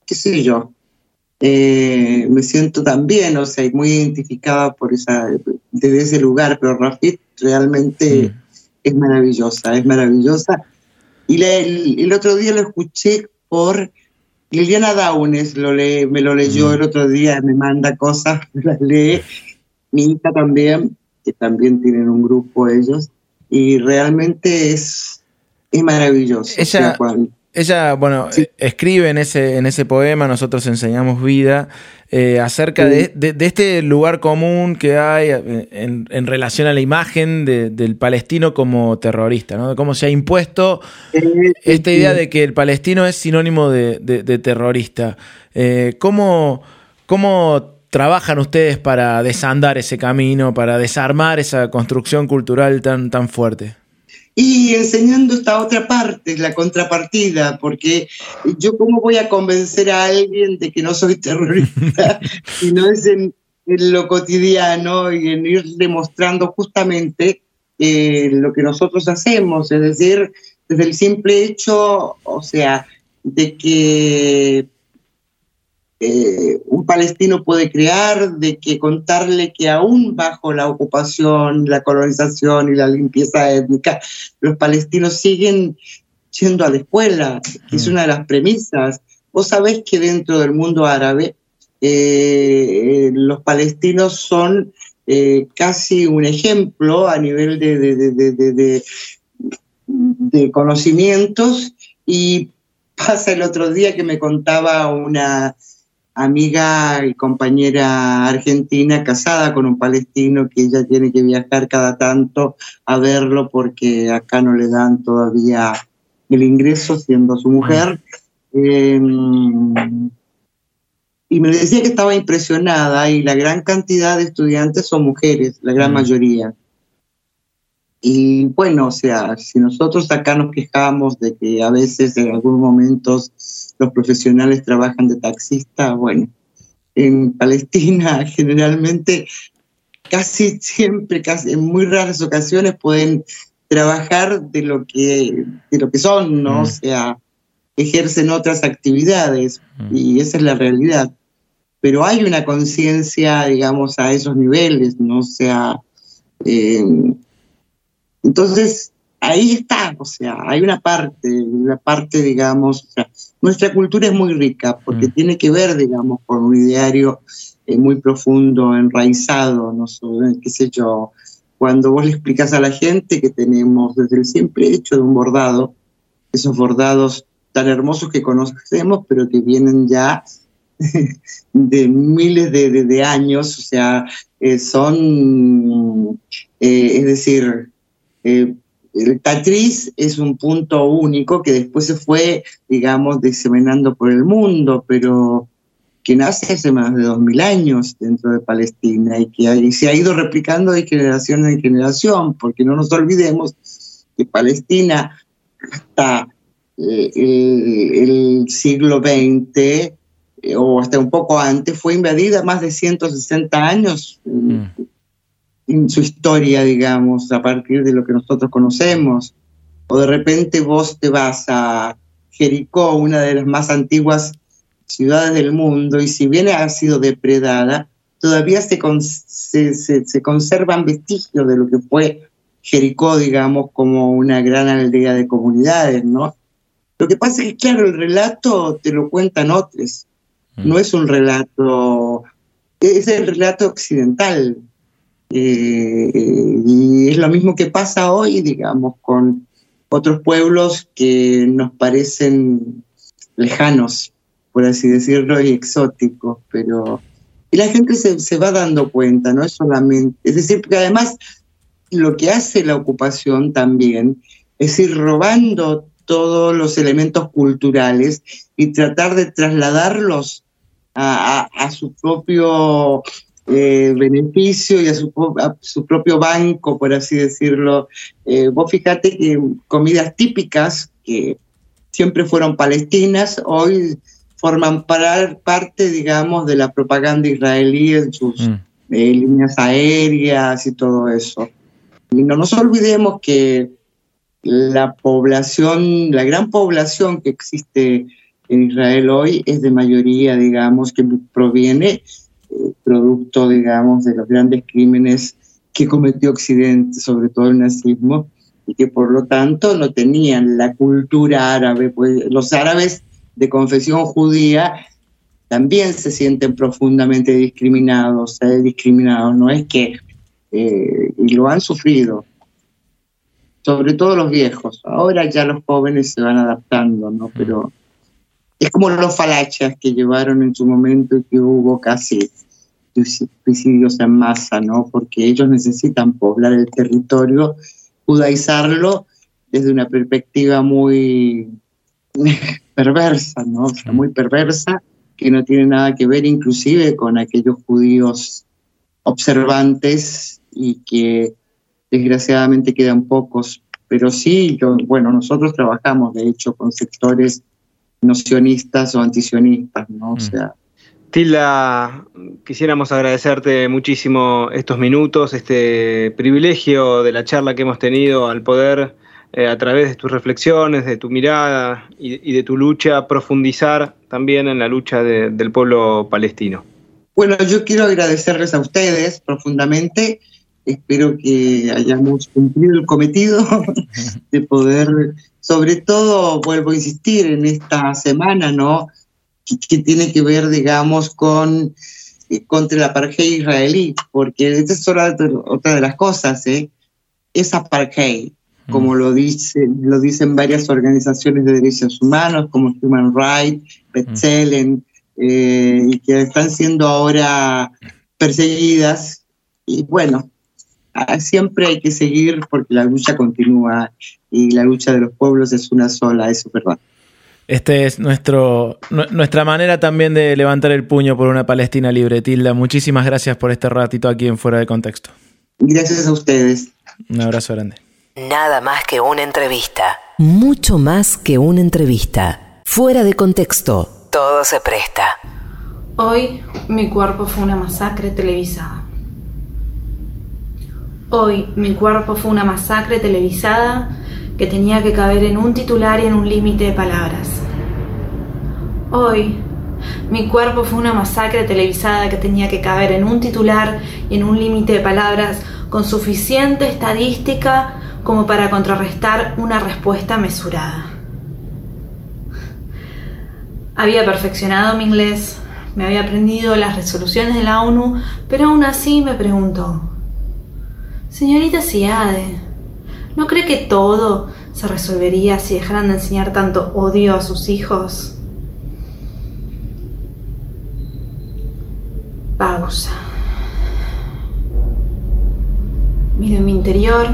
qué sé yo, eh, me siento también, o sea, muy identificada por esa, desde ese lugar, pero Rafit realmente Hmm. es maravillosa, es maravillosa. Y la- el, el otro día lo escuché por Liliana Daunes, lo lee, me lo leyó el otro día, me manda cosas, *laughs* las lee. Mi hija también, que también tienen un grupo ellos, y realmente es, es maravilloso. Ella- Ella, bueno, Sí. escribe en ese, en ese poema, nosotros enseñamos vida, eh, acerca de, de- de este lugar común que hay eh, en, en relación a la imagen de- del palestino como terrorista, ¿no? De cómo se ha impuesto esta idea de que el palestino es sinónimo de terrorista. Eh, ¿cómo, ¿Cómo trabajan ustedes para desandar ese camino, para desarmar esa construcción cultural tan, tan fuerte? Y enseñando esta otra parte, la contrapartida, porque yo cómo voy a convencer a alguien de que no soy terrorista *laughs* si no es en, lo cotidiano y en ir demostrando justamente eh, lo que nosotros hacemos, es decir, desde el simple hecho, o sea, de que eh, un palestino puede crear, de que contarle que aún bajo la ocupación, la colonización y la limpieza étnica, los palestinos siguen yendo a la escuela, que es Mm. una de las premisas. Vos sabés que dentro del mundo árabe eh, los palestinos son eh, casi un ejemplo a nivel de- de- de- de conocimientos y pasa el otro día que me contaba una amiga y compañera argentina casada con un palestino que ella tiene que viajar cada tanto a verlo porque acá no le dan todavía el ingreso siendo su mujer. Eh, y me decía que estaba impresionada y la gran cantidad de estudiantes son mujeres, la gran Mm. mayoría. Y bueno, o sea, si nosotros acá nos quejamos de que a veces en algunos momentos los profesionales trabajan de taxista, bueno, en Palestina *laughs* generalmente casi siempre, casi en muy raras ocasiones pueden trabajar de lo que, de lo que son, ¿no? Mm. O sea, ejercen otras actividades Mm. y esa es la realidad. Pero hay una conciencia, digamos, a esos niveles, ¿no? O sea, eh, entonces ahí está, o sea, hay una parte, una parte, digamos, o sea, nuestra cultura es muy rica porque Mm. tiene que ver, digamos, con un ideario eh, muy profundo, enraizado, no sé, qué sé yo, cuando vos le explicas a la gente que tenemos desde el simple hecho de un bordado, esos bordados tan hermosos que conocemos, pero que vienen ya *laughs* de miles de, de- de años, o sea, eh, son, eh, es decir, eh, el tatriz es un punto único que después se fue, digamos, diseminando por el mundo, pero que nace hace más de 2000 años dentro de Palestina y que se ha ido replicando de generación en generación, porque no nos olvidemos que Palestina hasta eh, el, el siglo XX eh, o hasta un poco antes fue invadida más de 160 años Mm. En, su historia, digamos, a partir de lo que nosotros conocemos. O de repente vos te vas a Jericó, una de las más antiguas ciudades del mundo, y si bien ha sido depredada, todavía se, con- se, se- se conservan vestigios de lo que fue Jericó, digamos, como una gran aldea de comunidades, ¿no? Lo que pasa es que, claro, el relato te lo cuentan otros, Mm. no es un relato, es el relato occidental. Eh, y es lo mismo que pasa hoy, digamos, con otros pueblos que nos parecen lejanos, por así decirlo, y exóticos, pero... Y la gente se, se va dando cuenta, no es solamente... Es decir, porque además lo que hace la ocupación también es ir robando todos los elementos culturales y tratar de trasladarlos a- a su propio eh, beneficio y a su, po- a su propio banco, por así decirlo. Eh, vos fíjate que comidas típicas que siempre fueron palestinas, hoy forman par- parte, digamos, de la propaganda israelí en sus Mm. eh, líneas aéreas y todo eso. Y no nos olvidemos que la población, la gran población que existe en Israel hoy es de mayoría, digamos, que proviene producto, digamos, de los grandes crímenes que cometió Occidente, sobre todo el nazismo, y que por lo tanto no tenían la cultura árabe, pues los árabes de confesión judía también se sienten profundamente discriminados, eh, discriminados, no es que, eh, y lo han sufrido, sobre todo los viejos, ahora ya los jóvenes se van adaptando, ¿no? Pero es como los falachas que llevaron en su momento y que hubo casi suicidios en masa, ¿no? Porque ellos necesitan poblar el territorio, judaizarlo desde una perspectiva muy *laughs* perversa, ¿no? O sea, muy perversa, que no tiene nada que ver inclusive con aquellos judíos observantes y que desgraciadamente quedan pocos. Pero sí, yo, bueno, nosotros trabajamos de hecho con sectores nocionistas o antisionistas, ¿no? O sea, Tilda, quisiéramos agradecerte muchísimo estos minutos, este privilegio de la charla que hemos tenido al poder, eh, a través de tus reflexiones, de tu mirada y, de tu lucha, profundizar también en la lucha de- del pueblo palestino. Bueno, yo quiero agradecerles a ustedes profundamente. Espero que hayamos cumplido el cometido *laughs* de poder, sobre todo, vuelvo a insistir, en esta semana, ¿no? Que, que tiene que ver, digamos, con eh, contra el apartheid israelí, porque esta es otra, otra de las cosas, ¿eh? Es apartheid, como lo, dice, lo dicen varias organizaciones de derechos humanos, como Human Rights, B'Tselem, eh, y que están siendo ahora perseguidas. Y bueno, ah, siempre hay que seguir porque la lucha continúa y la lucha de los pueblos es una sola, eso es verdad. Este es nuestro, nu- nuestra manera también de levantar el puño por una Palestina libre. Tilda, muchísimas gracias por este ratito aquí en Fuera de Contexto. Gracias a ustedes. Un abrazo grande. Nada más que una entrevista. Mucho más que una entrevista. Fuera de contexto. Todo se presta. Hoy mi cuerpo fue una masacre televisada. Hoy mi cuerpo fue una masacre televisada que tenía que caber en un titular y en un límite de palabras. Hoy mi cuerpo fue una masacre televisada que tenía que caber en un titular y en un límite de palabras con suficiente estadística como para contrarrestar una respuesta mesurada. Había perfeccionado mi inglés, me había aprendido las resoluciones de la ONU, pero aún así me preguntó, señorita Siade, ¿no cree que todo se resolvería si dejaran de enseñar tanto odio a sus hijos? Pausa. Miro mi interior,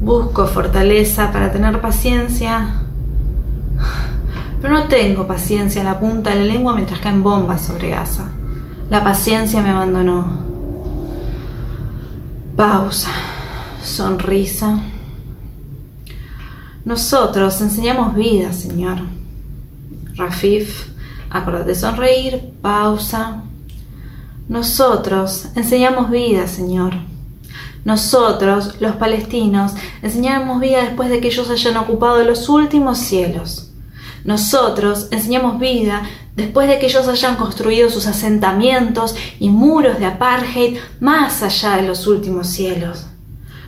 busco fortaleza para tener paciencia, pero no tengo paciencia en la punta de la lengua mientras caen bombas sobre Gaza. La paciencia me abandonó. Pausa. Sonrisa. Nosotros enseñamos vida, Señor. Rafif, acuérdate de sonreír. Pausa. Nosotros enseñamos vida, Señor. Nosotros, los palestinos, enseñamos vida después de que ellos hayan ocupado los últimos cielos. Nosotros enseñamos vida después de que ellos hayan construido sus asentamientos y muros de apartheid más allá de los últimos cielos.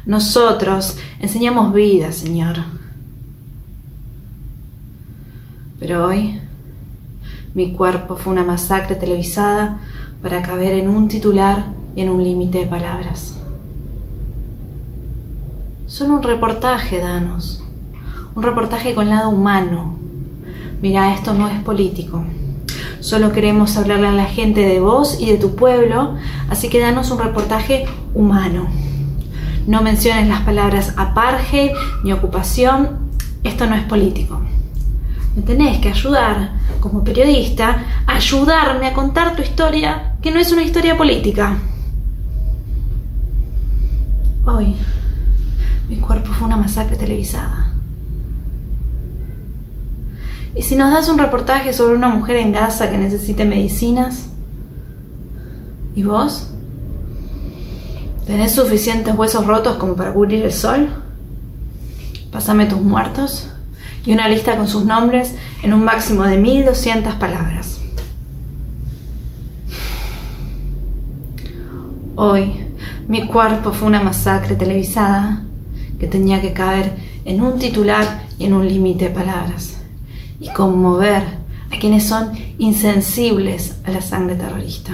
Nosotros enseñamos vida, Señor. Pero hoy mi cuerpo fue una masacre televisada para caber en un titular y en un límite de palabras. Solo un reportaje, danos. Un reportaje con lado humano. Mira, esto no es político. Solo queremos hablarle a la gente de vos y de tu pueblo, así que danos un reportaje humano. No menciones las palabras apartheid ni ocupación. Esto no es político. Me tenés que ayudar, como periodista, ayudarme a contar tu historia, que no es una historia política. Hoy, mi cuerpo fue una masacre televisada. ¿Y si nos das un reportaje sobre una mujer en Gaza que necesite medicinas? ¿Y vos? ¿Tenés suficientes huesos rotos como para cubrir el sol? Pásame tus muertos y una lista con sus nombres en un máximo de 1200 palabras. Hoy, mi cuerpo fue una masacre televisada que tenía que caber en un titular y en un límite de palabras, y conmover a quienes son insensibles a la sangre terrorista.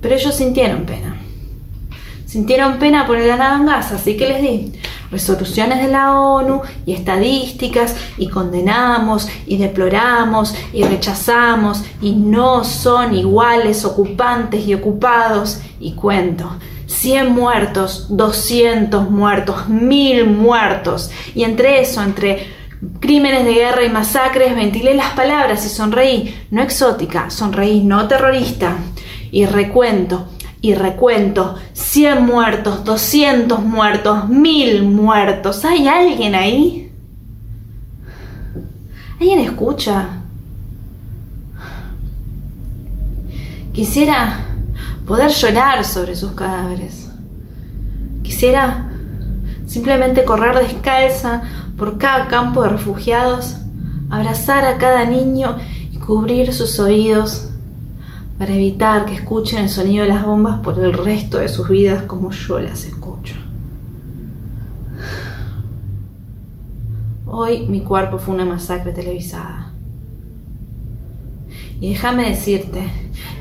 Pero ellos sintieron pena. Sintieron pena por el en Gaza, así que les di resoluciones de la ONU y estadísticas y condenamos y deploramos y rechazamos y no son iguales ocupantes y ocupados y cuento. 100 muertos, 200 muertos, 1000 muertos. Y entre eso, entre crímenes de guerra y masacres, ventilé las palabras y sonreí, no exótica, sonreí no terrorista. Y recuento, y recuento, 100 muertos, 200 muertos, 1000 muertos. ¿Hay alguien ahí? ¿Alguien escucha? Quisiera poder llorar sobre sus cadáveres. Quisiera simplemente correr descalza por cada campo de refugiados, abrazar a cada niño y cubrir sus oídos para evitar que escuchen el sonido de las bombas por el resto de sus vidas como yo las escucho. Hoy mi cuerpo fue una masacre televisada. Y déjame decirte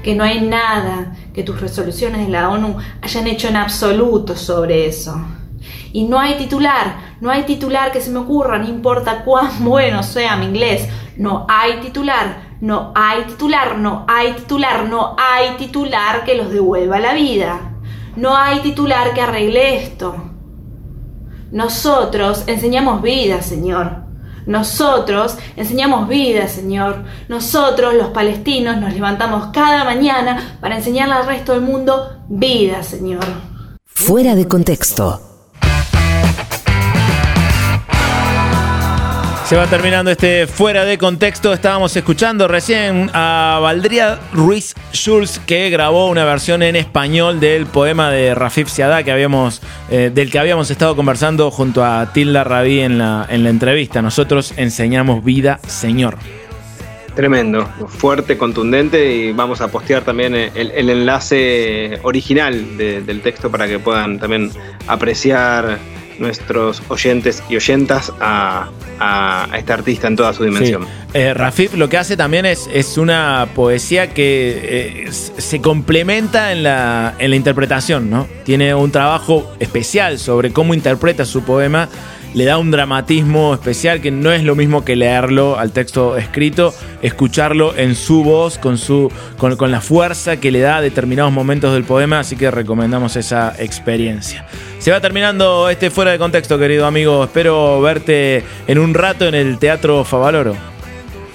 que no hay nada que tus resoluciones de la ONU hayan hecho en absoluto sobre eso. Y no hay titular, no hay titular que se me ocurra, no importa cuán *laughs* bueno sea mi inglés, no hay titular, no hay titular, no hay titular, no hay titular que los devuelva la vida. No hay titular que arregle esto. Nosotros enseñamos vida, Señor. Nosotros enseñamos vida, Señor. Nosotros, los palestinos, nos levantamos cada mañana para enseñarle al resto del mundo vida, Señor. Fuera de contexto. Se va terminando este fuera de contexto. Estábamos escuchando recién a Valdría Ruiz Schulz que grabó una versión en español del poema de Rafif Siadá que habíamos, eh, del que habíamos estado conversando junto a Tilda Rabí en la, en la entrevista. Nosotros enseñamos vida, Señor. Tremendo, fuerte, contundente y vamos a postear también el, el enlace original de- del texto para que puedan también apreciar nuestros oyentes y oyentas a, a- a este artista en toda su dimensión. Sí. Eh, Rafif lo que hace también es, es una poesía que eh, se complementa en la, en la interpretación, ¿no? Tiene un trabajo especial sobre cómo interpreta su poema, le da un dramatismo especial que no es lo mismo que leerlo al texto escrito, escucharlo en su voz, con, su, con, la fuerza que le da a determinados momentos del poema, así que recomendamos esa experiencia. Se va terminando este fuera de contexto, querido amigo. Espero verte en un rato en el Teatro Favaloro.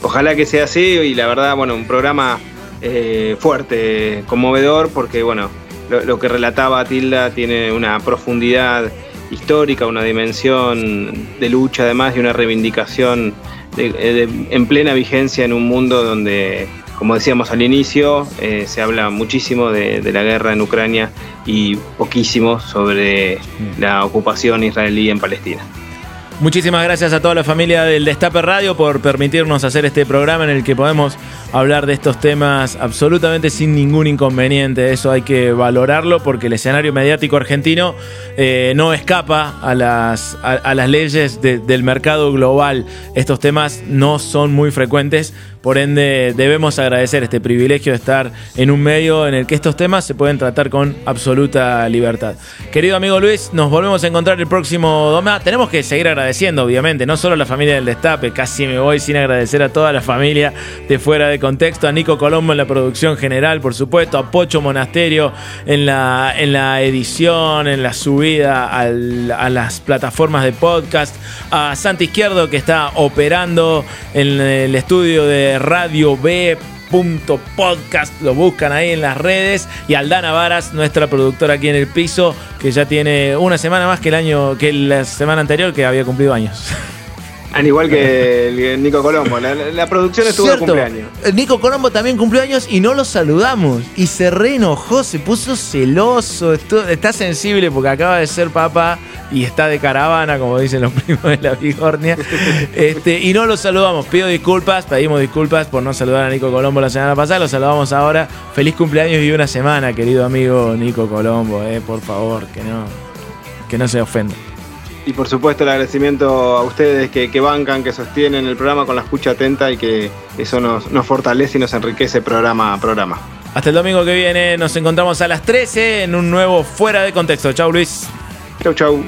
Ojalá que sea así y la verdad, bueno, un programa eh, fuerte, conmovedor, porque bueno, lo, lo que relataba Tilda tiene una profundidad histórica, una dimensión de lucha además y una reivindicación de- de- en plena vigencia en un mundo donde, como decíamos al inicio, eh, se habla muchísimo de, de la guerra en Ucrania y poquísimo sobre la ocupación israelí en Palestina. Muchísimas gracias a toda la familia del Destape Radio por permitirnos hacer este programa en el que podemos hablar de estos temas absolutamente sin ningún inconveniente. Eso hay que valorarlo porque el escenario mediático argentino eh, no escapa a las, a, las leyes de- del mercado global. Estos temas no son muy frecuentes, por ende debemos agradecer este privilegio de estar en un medio en el que estos temas se pueden tratar con absoluta libertad. Querido amigo Luis, nos volvemos a encontrar el próximo domingo. Tenemos que seguir agradeciendo, obviamente, no solo a la familia del Destape, casi me voy sin agradecer a toda la familia de fuera de contexto, a Nico Colombo en la producción general, por supuesto, a Pocho Monasterio en la, en la edición, en la subida a las plataformas de podcast, a Santi Izquierdo que está operando en el estudio de Radio B punto podcast. Lo buscan ahí en las redes. Y Aldana Varas nuestra productora aquí en el piso que ya tiene una semana más que el año que la semana anterior que había cumplido años *laughs* Al igual que el Nico Colombo, la, la producción estuvo de cumpleaños. Nico Colombo también cumplió años y no lo saludamos. Y se reenojó, se puso celoso, estu- está sensible porque acaba de ser papá y está de caravana, como dicen los *laughs* primos de la Bigornia. Este, y no lo saludamos. Pido disculpas, pedimos disculpas por no saludar a Nico Colombo la semana pasada. Lo saludamos ahora. Feliz cumpleaños y una semana, querido amigo Nico Colombo, eh, por favor, que no. que no se ofendan. Y por supuesto el agradecimiento a ustedes que, que bancan, que sostienen el programa con la escucha atenta y que eso nos, nos fortalece y nos enriquece programa a programa. Hasta el domingo que viene nos encontramos a las 13 en un nuevo Fuera de Contexto. Chau Luis. Chau, chau.